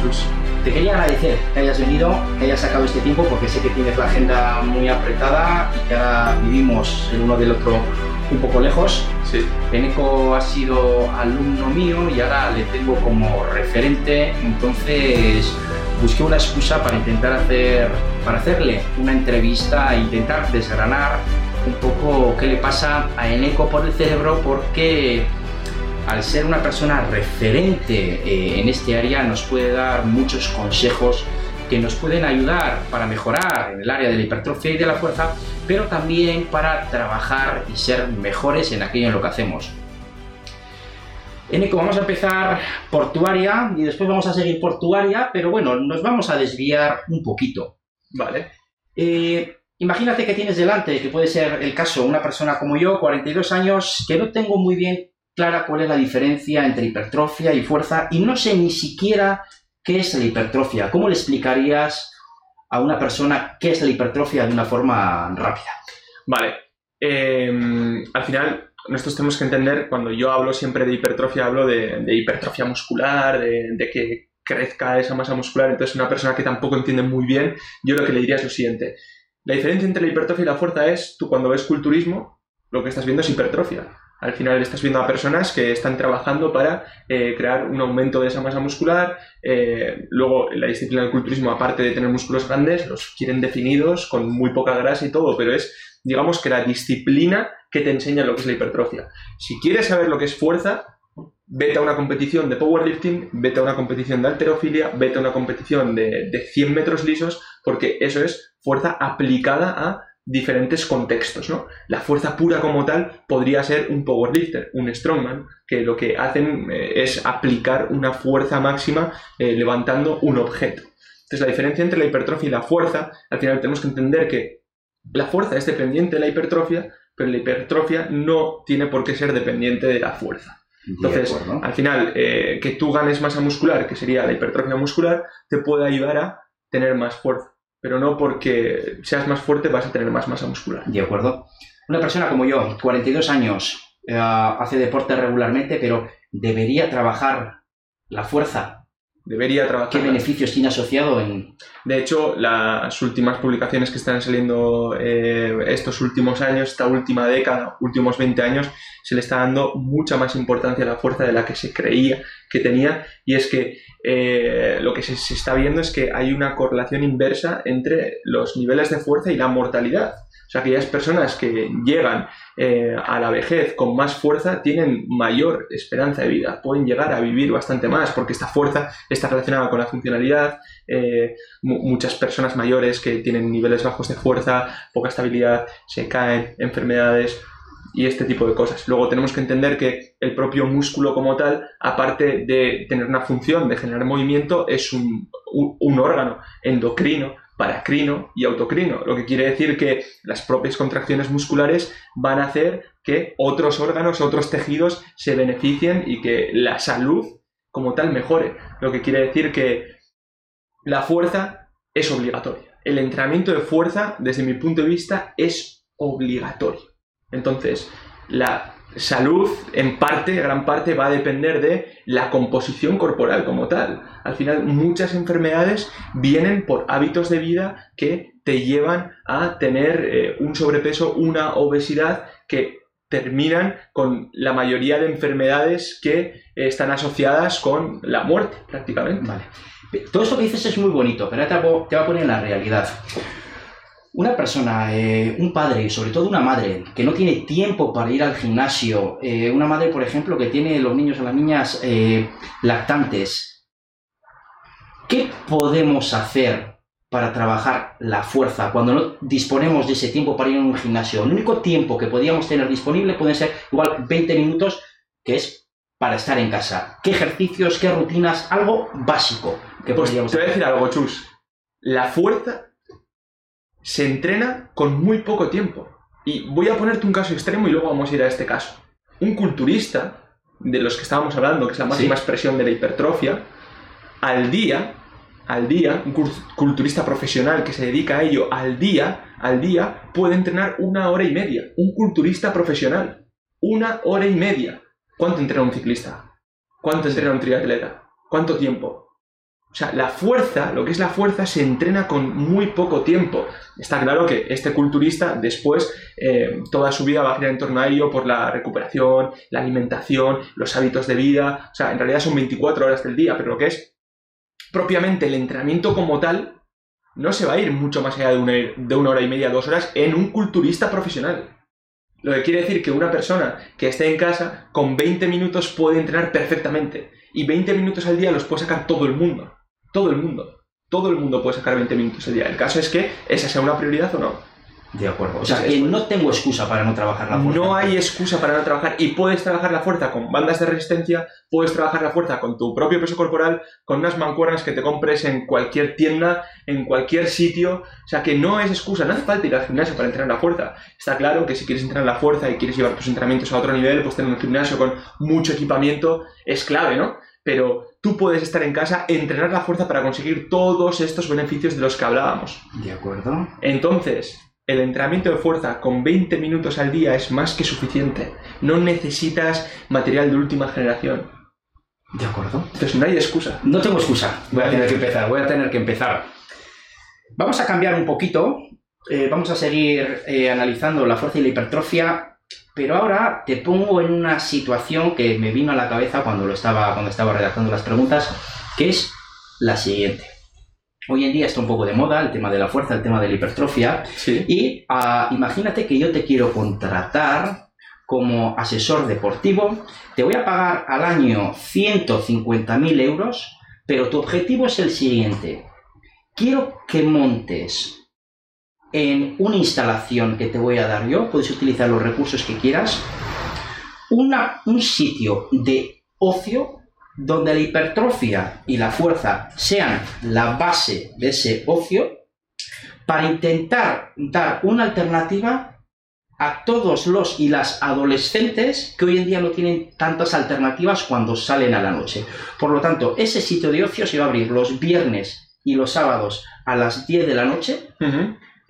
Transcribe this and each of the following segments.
Chus. Te quería agradecer que hayas venido, que hayas sacado este tiempo, porque sé que tienes la agenda muy apretada y que ahora vivimos el uno del otro un poco lejos. Sí. Eneco ha sido alumno mío y ahora le tengo como referente, entonces busqué una excusa para intentar hacer, para hacerle una entrevista e intentar desgranar un poco qué le pasa a Eneco por el cerebro, porque al ser una persona referente eh, en este área nos puede dar muchos consejos que nos pueden ayudar para mejorar en el área de la hipertrofia y de la fuerza, pero también para trabajar y ser mejores en aquello en lo que hacemos. Eneco, vamos a empezar por tu área y después vamos a seguir por tu área, pero bueno, nos vamos a desviar un poquito. Vale. Eh, imagínate que tienes delante, que puede ser el caso, una persona como yo, 42 años, que no tengo muy bien clara cuál es la diferencia entre hipertrofia y fuerza y no sé ni siquiera qué es la hipertrofia. ¿Cómo le explicarías a una persona qué es la hipertrofia de una forma rápida? Vale. Eh, al final, nosotros tenemos que entender, cuando yo hablo siempre de hipertrofia, hablo de, de hipertrofia muscular, de, de, que crezca esa masa muscular. Entonces, una persona que tampoco entiende muy bien, yo lo que le diría es lo siguiente. La diferencia entre la hipertrofia y la fuerza es, tú cuando ves culturismo, lo que estás viendo es hipertrofia. Al final estás viendo a personas que están trabajando para eh, crear un aumento de esa masa muscular. Eh, luego, la disciplina del culturismo, aparte de tener músculos grandes, los quieren definidos, con muy poca grasa y todo, pero es, digamos, que la disciplina que te enseña lo que es la hipertrofia. Si quieres saber lo que es fuerza, vete a una competición de powerlifting, vete a una competición de alterofilia, vete a una competición de, de 100 metros lisos, porque eso es fuerza aplicada a diferentes contextos, ¿no? La fuerza pura como tal podría ser un powerlifter, un strongman, que lo que hacen eh, es aplicar una fuerza máxima eh, levantando un objeto. Entonces la diferencia entre la hipertrofia y la fuerza, al final tenemos que entender que la fuerza es dependiente de la hipertrofia, pero la hipertrofia no tiene por qué ser dependiente de la fuerza. Entonces, al final, eh, que tú ganes masa muscular, que sería la hipertrofia muscular, te puede ayudar a tener más fuerza pero no porque seas más fuerte vas a tener más masa muscular. De acuerdo. Una persona como yo, 42 años, eh, hace deporte regularmente, pero debería trabajar la fuerza. Debería trabajar. ¿Qué beneficios tiene asociado en...? De hecho, las últimas publicaciones que están saliendo eh, estos últimos años, esta última década, últimos 20 años, se le está dando mucha más importancia a la fuerza de la que se creía que tenía y es que eh, lo que se, está viendo es que hay una correlación inversa entre los niveles de fuerza y la mortalidad. O sea, aquellas personas que llegan eh, a la vejez con más fuerza tienen mayor esperanza de vida, pueden llegar a vivir bastante más porque esta fuerza está relacionada con la funcionalidad. Eh, muchas personas mayores que tienen niveles bajos de fuerza, poca estabilidad, se caen, enfermedades, y este tipo de cosas. Luego tenemos que entender que el propio músculo como tal, aparte de tener una función de generar movimiento, es un, órgano endocrino, paracrino y autocrino, lo que quiere decir que las propias contracciones musculares van a hacer que otros órganos, otros tejidos se beneficien y que la salud como tal mejore, lo que quiere decir que la fuerza es obligatoria. El entrenamiento de fuerza, desde mi punto de vista, es obligatorio. Entonces, la salud, en parte, gran parte, va a depender de la composición corporal como tal. Al final, muchas enfermedades vienen por hábitos de vida que te llevan a tener eh, un sobrepeso, una obesidad que terminan con la mayoría de enfermedades que eh, están asociadas con la muerte, prácticamente. Vale. Todo esto que dices es muy bonito, pero ahora te voy a poner en la realidad. Una persona, eh, un padre, sobre todo una madre, que no tiene tiempo para ir al gimnasio, eh, una madre, por ejemplo, que tiene los niños o las niñas eh, lactantes, ¿qué podemos hacer para trabajar la fuerza cuando no disponemos de ese tiempo para ir a un gimnasio? El único tiempo que podíamos tener disponible pueden ser igual 20 minutos, que es para estar en casa. ¿Qué ejercicios, qué rutinas? Algo básico que pues podríamos Te voy a decir algo, Chus. La fuerza se entrena con muy poco tiempo. Y voy a ponerte un caso extremo y luego vamos a ir a este caso. Un culturista, de los que estábamos hablando, que es la máxima ¿Sí? expresión de la hipertrofia, al día, al día, un culturista profesional que se dedica a ello al día, al día, puede entrenar una hora y media. Un culturista profesional. Una hora y media. ¿Cuánto entrena un ciclista? ¿Cuánto entrena un triatleta? ¿Cuánto tiempo? O sea, la fuerza, lo que es la fuerza, se entrena con muy poco tiempo. Está claro que este culturista después eh, toda su vida va a girar en torno a ello por la recuperación, la alimentación, los hábitos de vida. O sea, en realidad son 24 horas del día, pero lo que es propiamente el entrenamiento como tal no se va a ir mucho más allá de una, de una hora y media, dos horas en un culturista profesional. Lo que quiere decir que una persona que esté en casa con 20 minutos puede entrenar perfectamente. Y 20 minutos al día los puede sacar todo el mundo. Todo el mundo. Todo el mundo puede sacar 20 minutos al día. El caso es que esa sea una prioridad o no. De acuerdo. O sea, que no tengo excusa para no trabajar la fuerza. No hay excusa para no trabajar. Y puedes trabajar la fuerza con bandas de resistencia, puedes trabajar la fuerza con tu propio peso corporal, con unas mancuernas que te compres en cualquier tienda, en cualquier sitio. O sea, que no es excusa. No hace falta ir al gimnasio para entrenar la fuerza. Está claro que si quieres entrenar la fuerza y quieres llevar tus entrenamientos a otro nivel, pues tener un gimnasio con mucho equipamiento es clave, ¿no? Pero tú puedes estar en casa, entrenar la fuerza para conseguir todos estos beneficios de los que hablábamos. De acuerdo. Entonces, el entrenamiento de fuerza con 20 minutos al día es más que suficiente. No necesitas material de última generación. De acuerdo. Entonces no hay excusa. No tengo excusa. Voy a tener que empezar. Voy a tener que empezar. Vamos a cambiar un poquito. Eh, vamos a seguir eh, analizando la fuerza y la hipertrofia. Pero ahora te pongo en una situación que me vino a la cabeza cuando, lo estaba, cuando estaba redactando las preguntas, que es la siguiente. Hoy en día está un poco de moda el tema de la fuerza, el tema de la hipertrofia. Y ah, imagínate que yo te quiero contratar como asesor deportivo. Te voy a pagar al año 150.000 euros, pero tu objetivo es el siguiente. Quiero que montes en una instalación que te voy a dar yo, puedes utilizar los recursos que quieras, una, un sitio de ocio donde la hipertrofia y la fuerza sean la base de ese ocio, para intentar dar una alternativa a todos los y las adolescentes que hoy en día no tienen tantas alternativas cuando salen a la noche. Por lo tanto, ese sitio de ocio se va a abrir los viernes y los sábados a las 10 de la noche.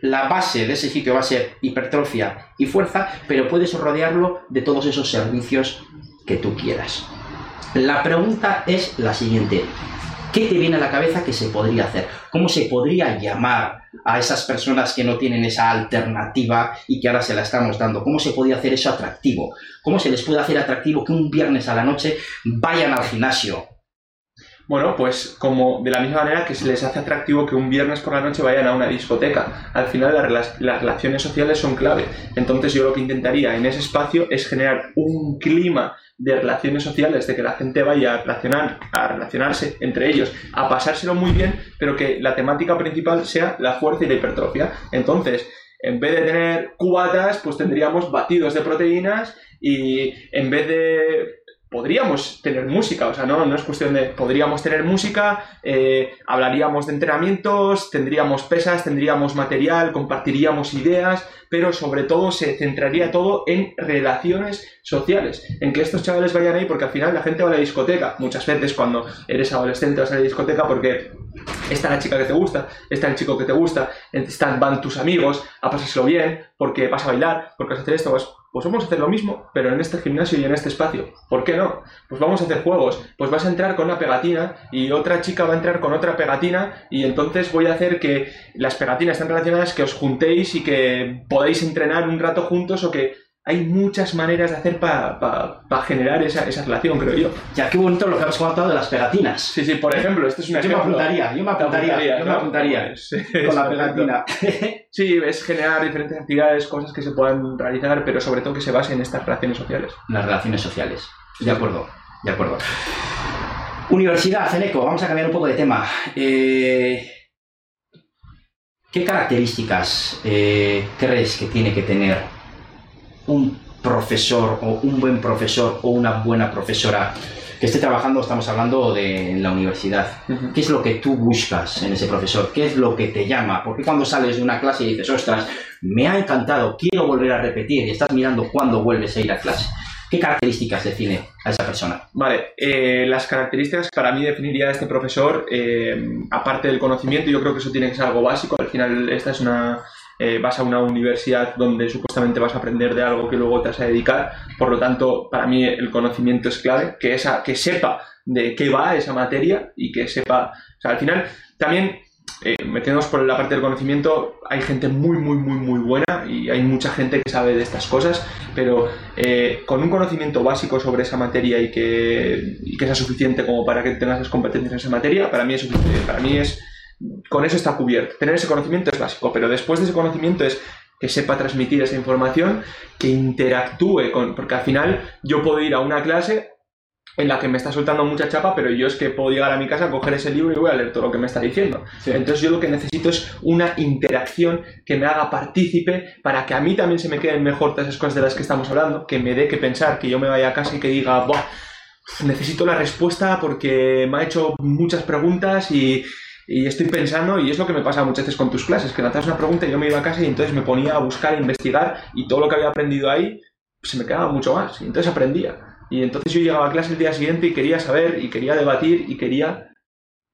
La base de ese sitio va a ser hipertrofia y fuerza, pero puedes rodearlo de todos esos servicios que tú quieras. La pregunta es la siguiente. ¿Qué te viene a la cabeza que se podría hacer? ¿Cómo se podría llamar a esas personas que no tienen esa alternativa y que ahora se la estamos dando? ¿Cómo se podría hacer eso atractivo? ¿Cómo se les puede hacer atractivo que un viernes a la noche vayan al gimnasio? Bueno, pues como de la misma manera que se les hace atractivo que un viernes por la noche vayan a una discoteca. Al final las, relaciones sociales son clave. Entonces yo lo que intentaría en ese espacio es generar un clima de relaciones sociales, de que la gente vaya a, relacionar, a relacionarse entre ellos, a pasárselo muy bien, pero que la temática principal sea la fuerza y la hipertrofia. Entonces, en vez de tener cubatas, pues tendríamos batidos de proteínas y en vez de podríamos tener música, o sea, no, no es cuestión de, podríamos tener música, eh, hablaríamos de entrenamientos, tendríamos pesas, tendríamos material, compartiríamos ideas, pero sobre todo se centraría todo en relaciones sociales, en que estos chavales vayan ahí porque al final la gente va a la discoteca, muchas veces cuando eres adolescente vas a la discoteca porque está la chica que te gusta, está el chico que te gusta, están, van tus amigos a pasárselo bien, porque vas a bailar, porque vas a hacer esto, pues, pues vamos a hacer lo mismo, pero en este gimnasio y en este espacio. ¿Por qué no? Pues vamos a hacer juegos, pues vas a entrar con una pegatina y otra chica va a entrar con otra pegatina y entonces voy a hacer que las pegatinas estén relacionadas, que os juntéis y que podáis entrenar un rato juntos o que hay muchas maneras de hacer para generar esa, esa, relación, creo yo. Ya, qué bonito lo que has contado de las pegatinas. Sí, sí, por ejemplo, este es un ejemplo. Yo me apuntaría, yo me apuntaría, yo me apuntaría pues, con la pegatina. sí, es generar diferentes actividades, cosas que se puedan realizar, pero sobre todo que se basen en estas relaciones sociales. Las relaciones sociales, de acuerdo, de acuerdo. Universidad, Ceneco, vamos a cambiar un poco de tema. Eh, ¿Qué características eh, crees que tiene que tener un profesor o un buen profesor o una buena profesora que esté trabajando, estamos hablando de la universidad. ¿Qué es lo que tú buscas en ese profesor? ¿Qué es lo que te llama? Porque cuando sales de una clase y dices, ostras, me ha encantado, quiero volver a repetir, y estás mirando cuándo vuelves a ir a clase. ¿Qué características define a esa persona? Vale, eh, las características para mí definiría a este profesor, eh, aparte del conocimiento, yo creo que eso tiene que ser algo básico. Al final, esta es una eh, vas a una universidad donde supuestamente vas a aprender de algo que luego te vas a dedicar. Por lo tanto, para mí el conocimiento es clave, que, esa, que sepa de qué va esa materia y que sepa, o sea, al final también eh, metiéndonos por la parte del conocimiento, hay gente muy, muy, muy, muy buena y hay mucha gente que sabe de estas cosas, pero eh, con un conocimiento básico sobre esa materia y que, que sea suficiente como para que tengas las competencias en esa materia, para mí es. Para mí es, con eso está cubierto. Tener ese conocimiento es básico, pero después de ese conocimiento es que sepa transmitir esa información, que interactúe con, porque al final yo puedo ir a una clase en la que me está soltando mucha chapa, pero yo es que puedo llegar a mi casa, coger ese libro y voy a leer todo lo que me está diciendo. Entonces yo lo que necesito es una interacción que me haga partícipe para que a mí también se me queden mejor todas esas cosas de las que estamos hablando, que me dé que pensar, que yo me vaya a casa y que diga, Buah, necesito la respuesta porque me ha hecho muchas preguntas y, y estoy pensando, y es lo que me pasa muchas veces con tus clases, que lanzas una pregunta y yo me iba a casa y entonces me ponía a buscar, a investigar y todo lo que había aprendido ahí se me quedaba mucho más y entonces aprendía. Y entonces yo llegaba a clase el día siguiente y quería saber y quería debatir y quería...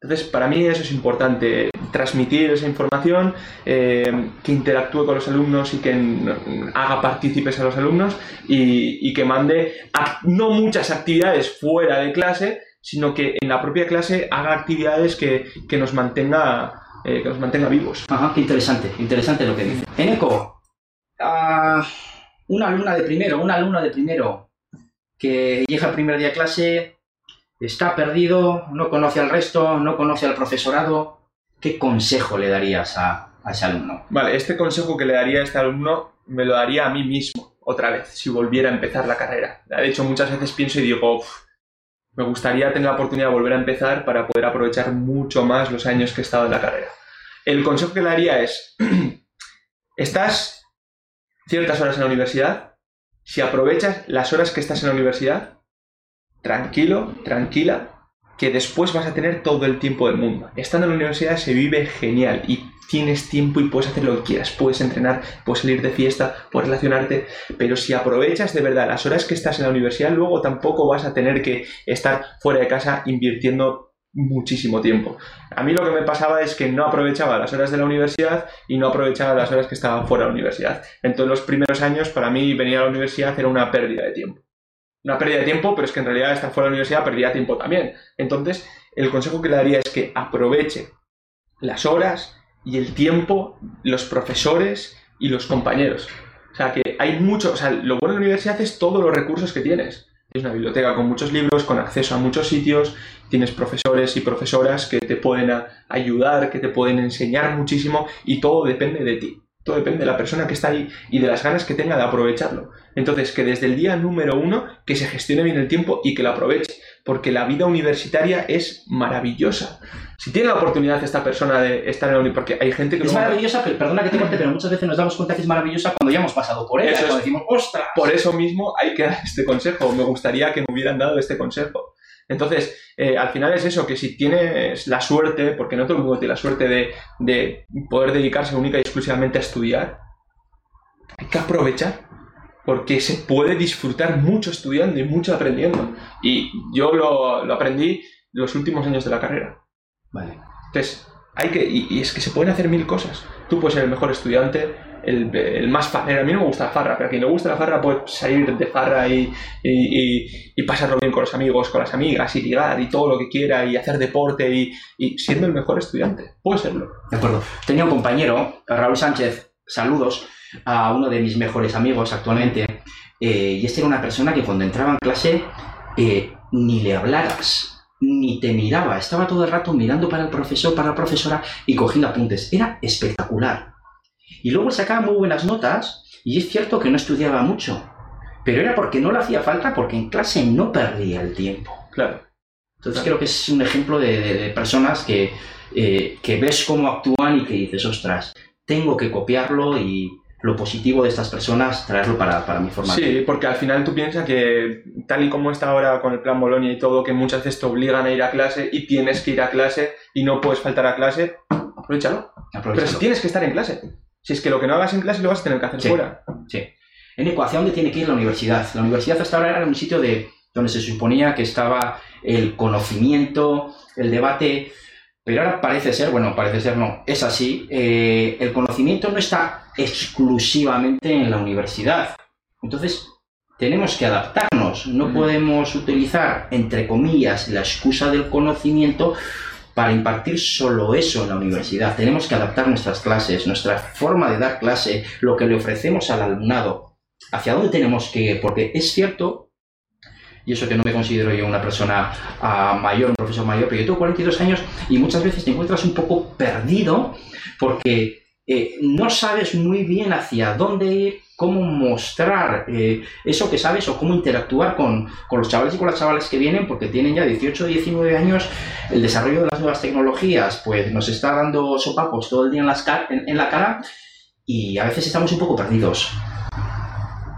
Entonces, para mí eso es importante, transmitir esa información, eh, que interactúe con los alumnos y que haga partícipes a los alumnos y, que mande no muchas actividades fuera de clase, sino que en la propia clase haga actividades que, nos mantenga eh, que nos mantenga vivos. Ajá, qué interesante, interesante lo que dice. Eneco, uh, una alumna de primero, una alumna de primero, que llega el primer día a clase, está perdido, no conoce al resto, no conoce al profesorado. ¿Qué consejo le darías a, ese alumno? Vale, este consejo que le daría a este alumno me lo daría a mí mismo, otra vez, si volviera a empezar la carrera. De hecho, muchas veces pienso y digo, me gustaría tener la oportunidad de volver a empezar para poder aprovechar mucho más los años que he estado en la carrera. El consejo que le daría es, estás ciertas horas en la universidad, si aprovechas las horas que estás en la universidad, tranquilo, tranquila, que después vas a tener todo el tiempo del mundo. Estando en la universidad se vive genial y tienes tiempo y puedes hacer lo que quieras. Puedes entrenar, puedes salir de fiesta, puedes relacionarte, pero si aprovechas de verdad las horas que estás en la universidad, luego tampoco vas a tener que estar fuera de casa invirtiendo muchísimo tiempo. A mí lo que me pasaba es que no aprovechaba las horas de la universidad y no aprovechaba las horas que estaba fuera de la universidad. Entonces los primeros años para mí venir a la universidad era una pérdida de tiempo. Una pérdida de tiempo, pero es que en realidad estar fuera de la universidad perdía tiempo también. Entonces el consejo que le daría es que aproveche las horas y el tiempo, los profesores y los compañeros. O sea que hay mucho, o sea, lo bueno de la universidad es todos los recursos que tienes. Es una biblioteca con muchos libros, con acceso a muchos sitios, tienes profesores y profesoras que te pueden ayudar, que te pueden enseñar muchísimo y todo depende de ti. Todo depende de la persona que está ahí y de las ganas que tenga de aprovecharlo. Entonces, que desde el día número uno, que se gestione bien el tiempo y que lo aproveche, porque la vida universitaria es maravillosa. Si tiene la oportunidad esta persona de estar en la universidad, porque hay gente que... Es maravillosa, perdona que te corte, pero muchas veces nos damos cuenta que es maravillosa cuando ya hemos pasado por ella, cuando decimos, ¡ostras! Por eso mismo hay que dar este consejo. Me gustaría que me hubieran dado este consejo. Entonces, eh, al final es eso, que si tienes la suerte, porque no todo el mundo tiene la suerte de, de poder dedicarse única y exclusivamente a estudiar, hay que aprovechar porque se puede disfrutar mucho estudiando y mucho aprendiendo. Y yo lo, lo aprendí los últimos años de la carrera. Vale. Entonces, hay que, y, es que se pueden hacer mil cosas. Tú puedes ser el mejor estudiante, el, el más farra. A mí no me gusta la farra, pero a quien le gusta la farra puede salir de farra y, y, y, pasarlo bien con los amigos, con las amigas, y ligar y todo lo que quiera, y hacer deporte, y, y siendo el mejor estudiante. Puede serlo. De acuerdo. Tenía un compañero, Raúl Sánchez, saludos, a uno de mis mejores amigos actualmente, eh, y este era una persona que cuando entraba en clase eh, ni le hablaras ni te miraba, estaba todo el rato mirando para el profesor, para la profesora y cogiendo apuntes. Era espectacular. Y luego sacaba muy buenas notas y es cierto que no estudiaba mucho, pero era porque no le hacía falta, porque en clase no perdía el tiempo. Claro. Entonces creo que es un ejemplo de, personas que, eh, que ves cómo actúan y que dices, ostras, tengo que copiarlo y, lo positivo de estas personas, traerlo para, para mi formación. Sí, porque al final tú piensas que tal y como está ahora con el plan Bolonia y todo, que muchas veces te obligan a ir a clase y tienes que ir a clase y no puedes faltar a clase, aprovechalo. Pero si tienes que estar en clase. Si es que lo que no hagas en clase lo vas a tener que hacer fuera. Sí. En ¿hacia dónde tiene que ir la universidad? La universidad hasta ahora era un sitio de, donde se suponía que estaba el conocimiento, el debate Pero ahora parece ser, bueno, parece ser no, es así, eh, el conocimiento no está exclusivamente en la universidad. Entonces, tenemos que adaptarnos, no podemos utilizar, entre comillas, la excusa del conocimiento para impartir solo eso en la universidad. Tenemos que adaptar nuestras clases, nuestra forma de dar clase, lo que le ofrecemos al alumnado. ¿Hacia dónde tenemos que ir? Porque es cierto, y eso que no me considero yo una persona ah, mayor, un profesor mayor, pero yo tengo 42 años y muchas veces te encuentras un poco perdido porque eh, no sabes muy bien hacia dónde ir, cómo mostrar eh, eso que sabes o cómo interactuar con, los chavales y con las chavales que vienen, porque tienen ya 18 o 19 años, el desarrollo de las nuevas tecnologías, pues nos está dando sopapos todo el día en, las en, la cara y a veces estamos un poco perdidos.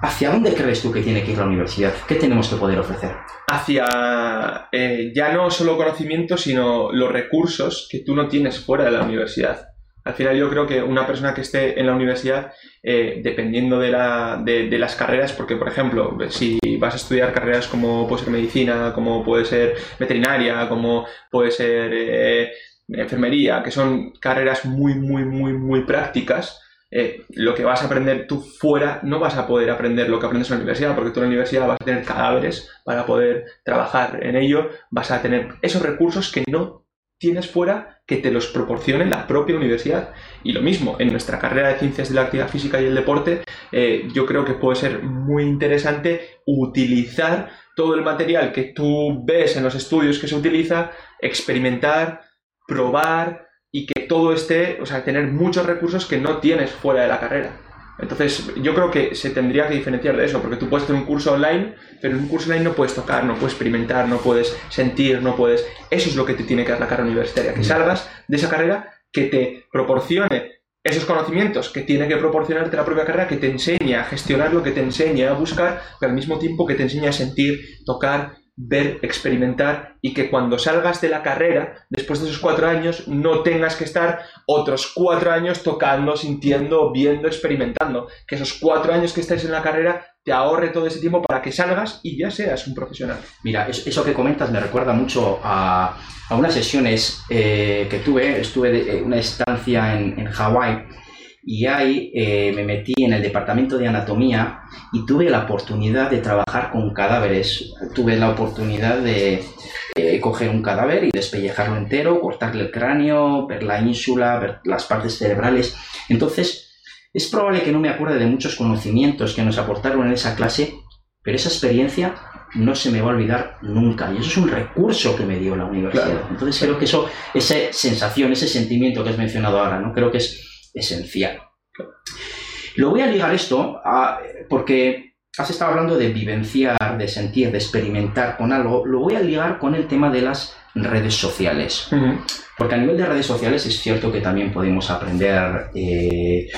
¿Hacia dónde crees tú que tiene que ir la universidad? ¿Qué tenemos que poder ofrecer? Hacia eh, ya no solo conocimiento, sino los recursos que tú no tienes fuera de la universidad. Al final yo creo que una persona que esté en la universidad, eh, dependiendo de, la, de, las carreras, porque por ejemplo, si vas a estudiar carreras como puede ser medicina, como puede ser veterinaria, como puede ser eh, enfermería, que son carreras muy, muy, muy, muy prácticas, eh, lo que vas a aprender tú fuera no vas a poder aprender lo que aprendes en la universidad, porque tú en la universidad vas a tener cadáveres para poder trabajar en ello, vas a tener esos recursos que no tienes fuera que te los proporcione la propia universidad. Y lo mismo, en nuestra carrera de ciencias de la actividad física y el deporte, eh, yo creo que puede ser muy interesante utilizar todo el material que tú ves en los estudios que se utiliza, experimentar, probar y que todo esté, o sea, tener muchos recursos que no tienes fuera de la carrera. Entonces, yo creo que se tendría que diferenciar de eso, porque tú puedes tener un curso online, pero en un curso online no puedes tocar, no puedes experimentar, no puedes sentir, no puedes... Eso es lo que te tiene que dar la carrera universitaria, que salgas de esa carrera, que te proporcione esos conocimientos que tiene que proporcionarte la propia carrera, que te enseñe a gestionar lo que te enseña a buscar, pero al mismo tiempo que te enseñe a sentir, tocar, ver, experimentar y que cuando salgas de la carrera, después de esos cuatro años, no tengas que estar otros cuatro años tocando, sintiendo, viendo, experimentando. Que esos cuatro años que estés en la carrera te ahorre todo ese tiempo para que salgas y ya seas un profesional. Mira, eso que comentas me recuerda mucho a, unas sesiones eh, que tuve. Estuve de, una estancia en, en Hawái y ahí eh, me metí en el departamento de anatomía y tuve la oportunidad de trabajar con cadáveres. Tuve la oportunidad de coger un cadáver y despellejarlo entero, cortarle el cráneo, ver la ínsula, ver las partes cerebrales. Entonces, es probable que no me acuerde de muchos conocimientos que nos aportaron en esa clase, pero esa experiencia no se me va a olvidar nunca. Y eso es un recurso que me dio la universidad. Entonces creo que eso, esa sensación, ese sentimiento que has mencionado ahora, ¿no? Creo que es esencial. Lo voy a ligar esto porque has estado hablando de vivenciar, de sentir, de experimentar con algo. Lo voy a ligar con el tema de las redes sociales. Porque a nivel de redes sociales es cierto que también podemos aprender eh,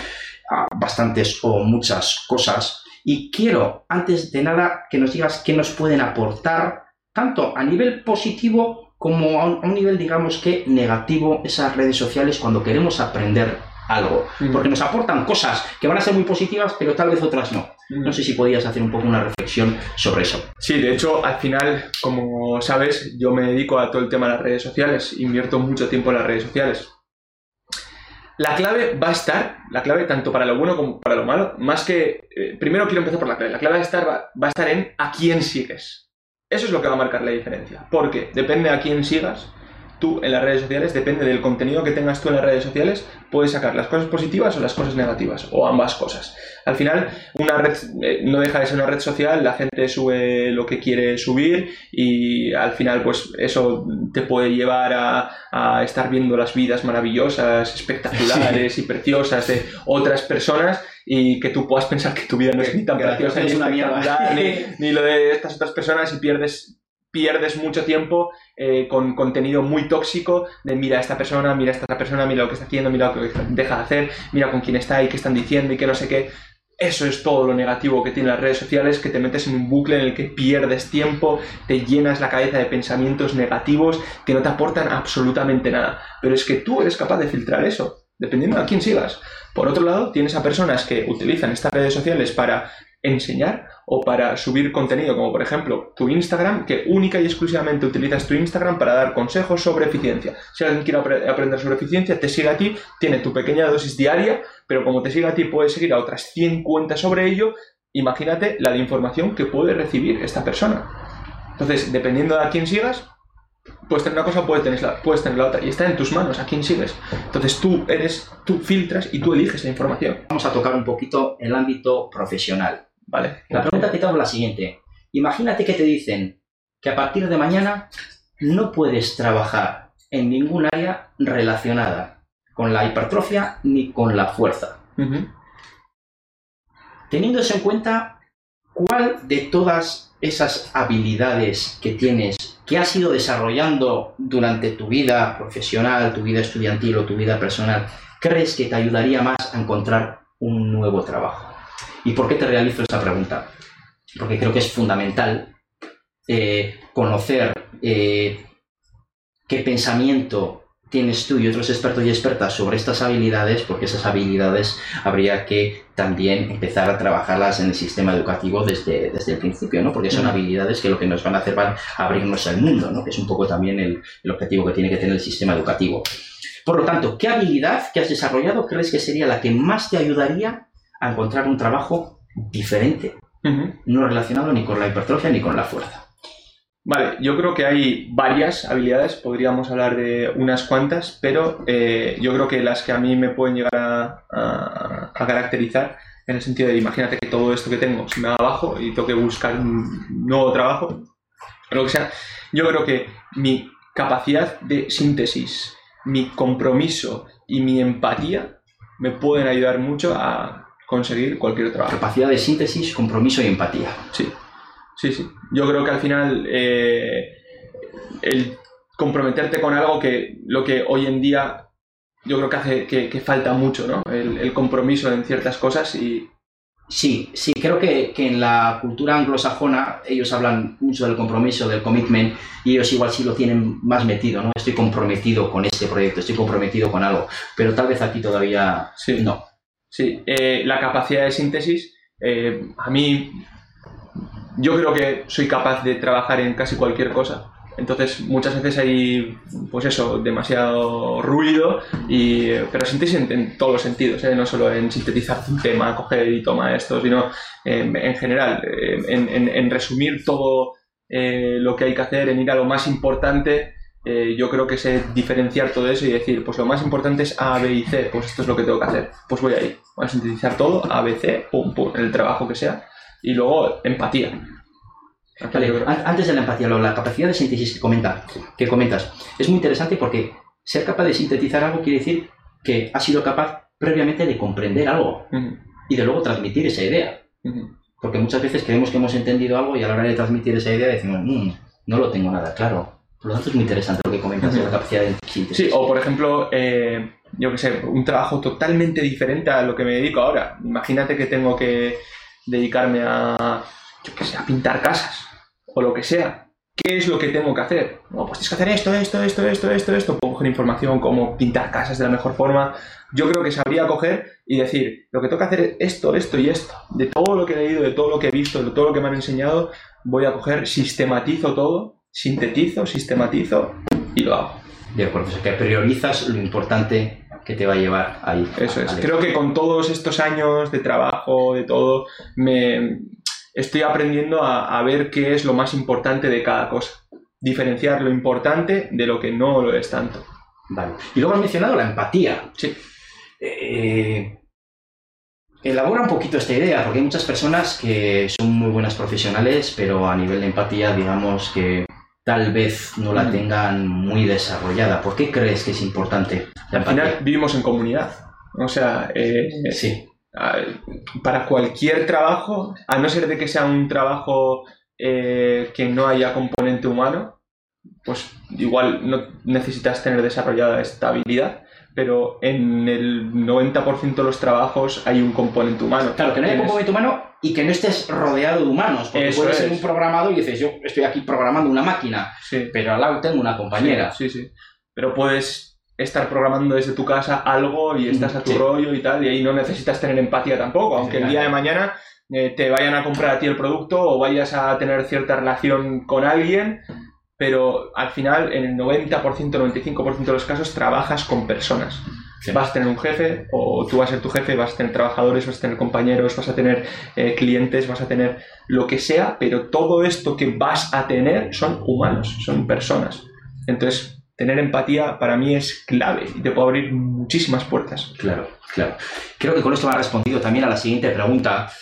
bastantes o muchas cosas. Y quiero, antes de nada, que nos digas qué nos pueden aportar, tanto a nivel positivo como a un nivel, digamos que negativo, esas redes sociales cuando queremos aprender algo. Porque nos aportan cosas que van a ser muy positivas, pero tal vez otras no. No sé si podías hacer un poco una reflexión sobre eso. Sí, de hecho, al final, como sabes, yo me dedico a todo el tema de las redes sociales, invierto mucho tiempo en las redes sociales. La clave va a estar, la clave tanto para lo bueno como para lo malo, más que... Eh, primero quiero empezar por la clave. La clave va a, estar, va a estar en a quién sigues. Eso es lo que va a marcar la diferencia. Porque depende a quién sigas, tú en las redes sociales, depende del contenido que tengas tú en las redes sociales, puedes sacar las cosas positivas o las cosas negativas, o ambas cosas. Al final, una red eh, no deja de ser una red social, la gente sube lo que quiere subir y al final, pues eso te puede llevar a, estar viendo las vidas maravillosas, espectaculares y preciosas de otras personas y que tú puedas pensar que tu vida no es ni tan preciosa ni ni lo de estas otras personas y pierdes pierdes mucho tiempo eh, con contenido muy tóxico de mira a esta persona, mira a esta persona, mira lo que está haciendo, mira lo que deja de hacer, mira con quién está y qué están diciendo y qué no sé qué. Eso es todo lo negativo que tienen las redes sociales, que te metes en un bucle en el que pierdes tiempo, te llenas la cabeza de pensamientos negativos que no te aportan absolutamente nada. Pero es que tú eres capaz de filtrar eso, dependiendo a quién sigas. Por otro lado, tienes a personas que utilizan estas redes sociales para enseñar o para subir contenido, como por ejemplo tu Instagram, que única y exclusivamente utilizas tu Instagram para dar consejos sobre eficiencia. Si alguien quiere aprender sobre eficiencia, te sigue a ti, tiene tu pequeña dosis diaria, pero como te sigue a ti, puedes seguir a otras 100 cuentas sobre ello. Imagínate la información que puede recibir esta persona. Entonces, dependiendo de a quién sigas, puedes tener una cosa, puedes tener, la, puedes tener la otra. Y está en tus manos, a quién sigues. Entonces tú eres, tú filtras y tú eliges la información. Vamos a tocar un poquito el ámbito profesional. Vale. La pregunta que te hago es la siguiente. Imagínate que te dicen que a partir de mañana no puedes trabajar en ningún área relacionada con la hipertrofia ni con la fuerza. Teniendo eso en cuenta, ¿cuál de todas esas habilidades que tienes, que has ido desarrollando durante tu vida profesional, tu vida estudiantil o tu vida personal, crees que te ayudaría más a encontrar un nuevo trabajo? ¿Y por qué te realizo esta pregunta? Porque creo que es fundamental eh, conocer eh, qué pensamiento tienes tú y otros expertos y expertas sobre estas habilidades, porque esas habilidades habría que también empezar a trabajarlas en el sistema educativo desde, desde el principio, ¿no? Porque son habilidades que lo que nos van a hacer van a abrirnos al mundo, ¿no? Que es un poco también el, el objetivo que tiene que tener el sistema educativo. Por lo tanto, ¿qué habilidad que has desarrollado crees que sería la que más te ayudaría a encontrar un trabajo diferente, no relacionado ni con la hipertrofia ni con la fuerza. Vale, yo creo que hay varias habilidades, podríamos hablar de unas cuantas, pero eh, yo creo que las que a mí me pueden llegar a, caracterizar, en el sentido de imagínate que todo esto que tengo se me va abajo y tengo que buscar un nuevo trabajo, o lo que sea, yo creo que mi capacidad de síntesis, mi compromiso y mi empatía me pueden ayudar mucho a conseguir cualquier trabajo. Capacidad de síntesis, compromiso y empatía. Sí, sí, sí. Yo creo que al final eh, el comprometerte con algo que lo que hoy en día yo creo que hace que, falta mucho, ¿no? El, compromiso en ciertas cosas y... Sí, sí, creo que, que, en la cultura anglosajona ellos hablan mucho del compromiso, del commitment, y ellos igual sí lo tienen más metido, ¿no? Estoy comprometido con este proyecto, estoy comprometido con algo, pero tal vez aquí todavía sí. no. Sí, eh, la capacidad de síntesis, eh, a mí, yo creo que soy capaz de trabajar en casi cualquier cosa. Entonces, muchas veces hay, pues eso, demasiado ruido, y, pero síntesis en, todos los sentidos, ¿eh? no solo en sintetizar un tema, coger y tomar esto, sino en general, en, resumir todo lo que hay que hacer, en ir a lo más importante eh, yo creo que sé diferenciar todo eso y decir, pues lo más importante es A, B y C, pues esto es lo que tengo que hacer. Pues voy ahí, voy a sintetizar todo, A, B, C, pum, pum, el trabajo que sea. Y luego, empatía. antes de la empatía, la capacidad de síntesis que, comenta, que comentas es muy interesante porque ser capaz de sintetizar algo quiere decir que has sido capaz previamente de comprender algo y de luego transmitir esa idea. Porque muchas veces creemos que hemos entendido algo y a la hora de transmitir esa idea decimos, mm, no lo tengo nada claro por lo tanto, es muy interesante lo que comentas de la capacidad de síntesis. Sí, o por ejemplo, eh, yo qué sé, un trabajo totalmente diferente a lo que me dedico ahora. Imagínate que tengo que dedicarme a, yo qué sé, a pintar casas o lo que sea. ¿Qué es lo que tengo que hacer? No, pues tienes que hacer esto, esto, esto, esto, esto, esto. Puedo coger información, cómo pintar casas de la mejor forma. Yo creo que sabría coger y decir, lo que tengo que hacer es esto, esto y esto. De todo lo que he leído, de todo lo que he visto, de todo lo que me han enseñado, voy a coger, sistematizo todo sintetizo, sistematizo y lo hago. De acuerdo, o sea que priorizas lo importante que te va a llevar ahí. Eso es. Creo que con todos estos años de trabajo, de todo, me estoy aprendiendo a, ver qué es lo más importante de cada cosa. Diferenciar lo importante de lo que no lo es tanto. Vale. Y luego has mencionado la empatía. Sí. Eh, elabora un poquito esta idea, porque hay muchas personas que son muy buenas profesionales, pero a nivel de empatía, digamos que tal vez no la mm. tengan muy desarrollada. ¿Por qué crees que es importante? Al final vivimos en comunidad. O sea, eh, sí. para cualquier trabajo, a no ser de que sea un trabajo eh, que no haya componente humano, pues igual no necesitas tener desarrollada esta habilidad, pero en el 90% de los trabajos hay un componente humano. Claro, que no hay un componente humano y que no estés rodeado de humanos, porque puedes ser un programado y dices, yo estoy aquí programando una máquina, pero al lado tengo una compañera. Sí, sí, Pero puedes estar programando desde tu casa algo y estás a tu rollo y tal, y ahí no necesitas tener empatía tampoco, aunque el día de mañana eh, te vayan a comprar a ti el producto o vayas a tener cierta relación con alguien, pero al final en el 90%, 95% de los casos trabajas con personas. Vas a tener un jefe o tú vas a ser tu jefe, vas a tener trabajadores, vas a tener compañeros, vas a tener eh, clientes, vas a tener lo que sea, pero todo esto que vas a tener son humanos, son personas. Entonces, tener empatía para mí es clave y te puede abrir muchísimas puertas. Claro, claro. Creo que con esto me ha respondido también a la siguiente pregunta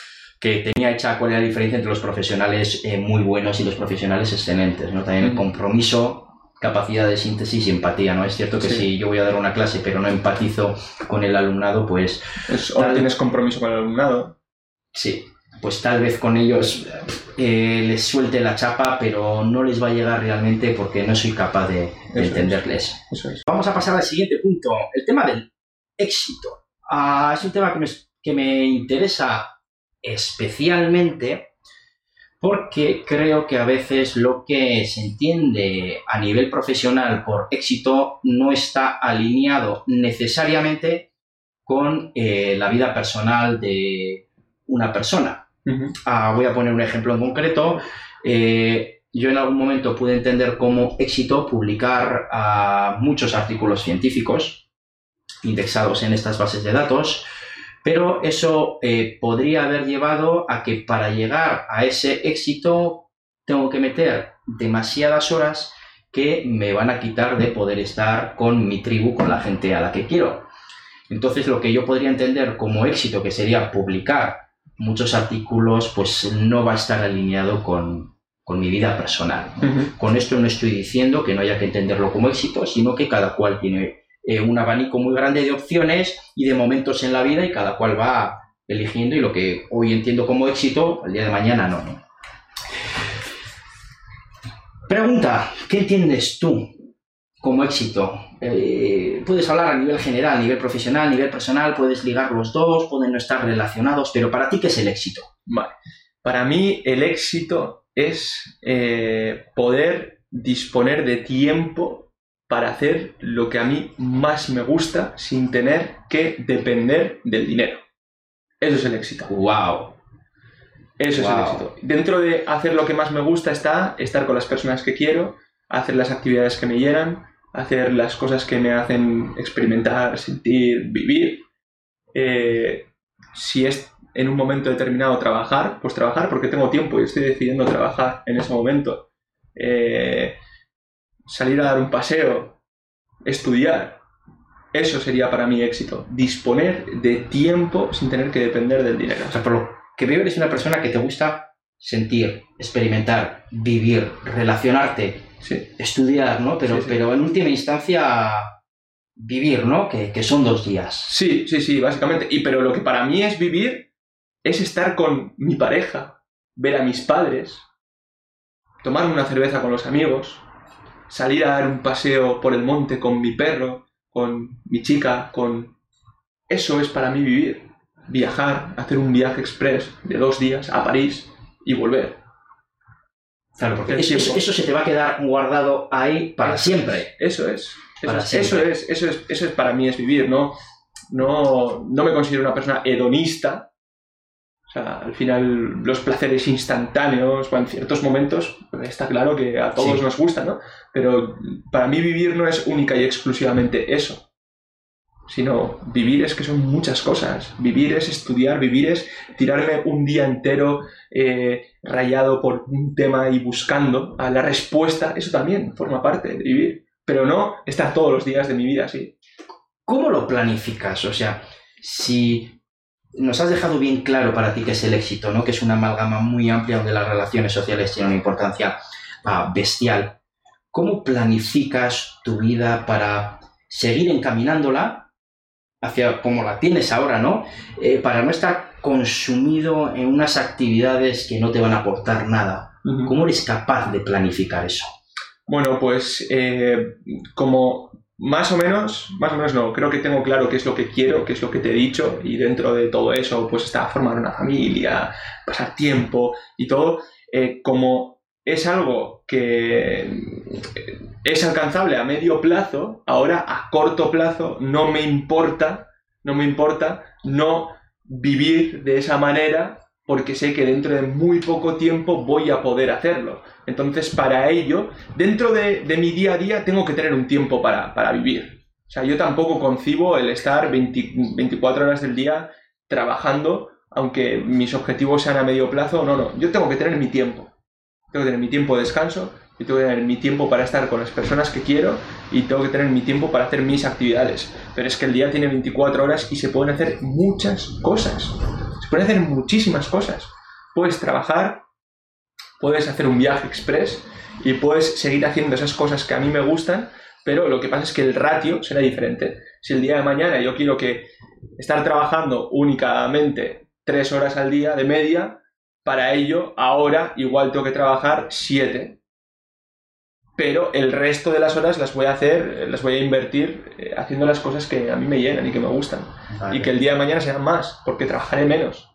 que tenía hecha cuál era la diferencia entre los profesionales eh, muy buenos y los profesionales excelentes, ¿no? También el compromiso, capacidad de síntesis y empatía, ¿no? Es cierto que si yo voy a dar una clase pero no empatizo con el alumnado, pues... o no tienes compromiso con el alumnado. Sí, pues tal vez con ellos eh, les suelte la chapa, pero no les va a llegar realmente porque no soy capaz de, entenderles. Vamos a pasar al siguiente punto, el tema del éxito. Ah, es un tema que me, que me interesa especialmente porque creo que a veces lo que se entiende a nivel profesional por éxito no está alineado necesariamente con eh, la vida personal de una persona. Ah, voy a poner un ejemplo en concreto. Eh, yo en algún momento pude entender como éxito publicar ah, muchos artículos científicos indexados en estas bases de datos pero eso eh, podría haber llevado a que para llegar a ese éxito tengo que meter demasiadas horas que me van a quitar de poder estar con mi tribu, con la gente a la que quiero. Entonces lo que yo podría entender como éxito, que sería publicar muchos artículos, pues no va a estar alineado con, mi vida personal. Con esto no estoy diciendo que no haya que entenderlo como éxito, sino que cada cual tiene eh, un abanico muy grande de opciones y de momentos en la vida y cada cual va eligiendo y lo que hoy entiendo como éxito, el día de mañana no. Pregunta, ¿qué entiendes tú como éxito? Eh, puedes hablar a nivel general, a nivel profesional, a nivel personal, puedes ligar los dos, pueden no estar relacionados, pero para ti, ¿qué es el éxito? Vale. Para mí, el éxito es eh, poder disponer de tiempo para hacer lo que a mí más me gusta sin tener que depender del dinero. Eso es el éxito. ¡Wow! Eso es el éxito. Dentro de hacer lo que más me gusta está estar con las personas que quiero, hacer las actividades que me llenan, hacer las cosas que me hacen experimentar, sentir, vivir. Eh, si es en un momento determinado trabajar, pues trabajar porque tengo tiempo y estoy decidiendo trabajar en ese momento. Eh, salir a dar un paseo, estudiar. Eso sería para mí éxito. Disponer de tiempo sin tener que depender del dinero. O sea, por lo que veo eres una persona que te gusta sentir, experimentar, vivir, relacionarte, estudiar, ¿no? Pero, pero en última instancia vivir, ¿no? Que, que, son dos días. Sí, sí, sí, básicamente. Y pero lo que para mí es vivir es estar con mi pareja, ver a mis padres, tomarme una cerveza con los amigos, salir a dar un paseo por el monte con mi perro, con mi chica, con... Eso es para mí vivir. Viajar, hacer un viaje express de dos días a París y volver. Claro, porque eso, se te va a quedar guardado ahí para siempre. Eso es. Eso, es, eso es, eso es, eso es para mí es vivir, ¿no? No, no me considero una persona hedonista, o sea, al final los placeres instantáneos, o en ciertos momentos, está claro que a todos nos gusta, ¿no? Pero para mí vivir no es única y exclusivamente eso. Sino vivir es que son muchas cosas. Vivir es estudiar, vivir es tirarme un día entero eh, rayado por un tema y buscando a la respuesta. Eso también forma parte de vivir. Pero no estar todos los días de mi vida así. ¿Cómo lo planificas? O sea, si nos has dejado bien claro para ti qué es el éxito, ¿no? Que es una amalgama muy amplia donde las relaciones sociales tienen una importancia ah, bestial. ¿Cómo planificas tu vida para seguir encaminándola hacia como la tienes ahora, ¿no? Eh, para no estar consumido en unas actividades que no te van a aportar nada. ¿Cómo eres capaz de planificar eso? Bueno, pues eh, como más o menos, más o menos no, creo que tengo claro qué es lo que quiero, qué es lo que te he dicho y dentro de todo eso pues está formar una familia, pasar tiempo y todo, eh, como es algo que es alcanzable a medio plazo, ahora a corto plazo no me importa, no me importa no vivir de esa manera porque sé que dentro de muy poco tiempo voy a poder hacerlo. Entonces, para ello, dentro de, mi día a día tengo que tener un tiempo para, vivir. O sea, yo tampoco concibo el estar 24 horas del día trabajando, aunque mis objetivos sean a medio plazo, no, no, yo tengo que tener mi tiempo. Tengo que tener mi tiempo de descanso, y tengo que tener mi tiempo para estar con las personas que quiero y tengo que tener mi tiempo para hacer mis actividades. Pero es que el día tiene 24 horas y se pueden hacer muchas cosas. Puedes hacer muchísimas cosas. Puedes trabajar, puedes hacer un viaje express y puedes seguir haciendo esas cosas que a mí me gustan, pero lo que pasa es que el ratio será diferente. Si el día de mañana yo quiero que estar trabajando únicamente tres horas al día de media, para ello ahora igual tengo que trabajar siete pero el resto de las horas las voy a hacer, las voy a invertir eh, haciendo las cosas que a mí me llenan y que me gustan. Y que el día de mañana sean más, porque trabajaré menos.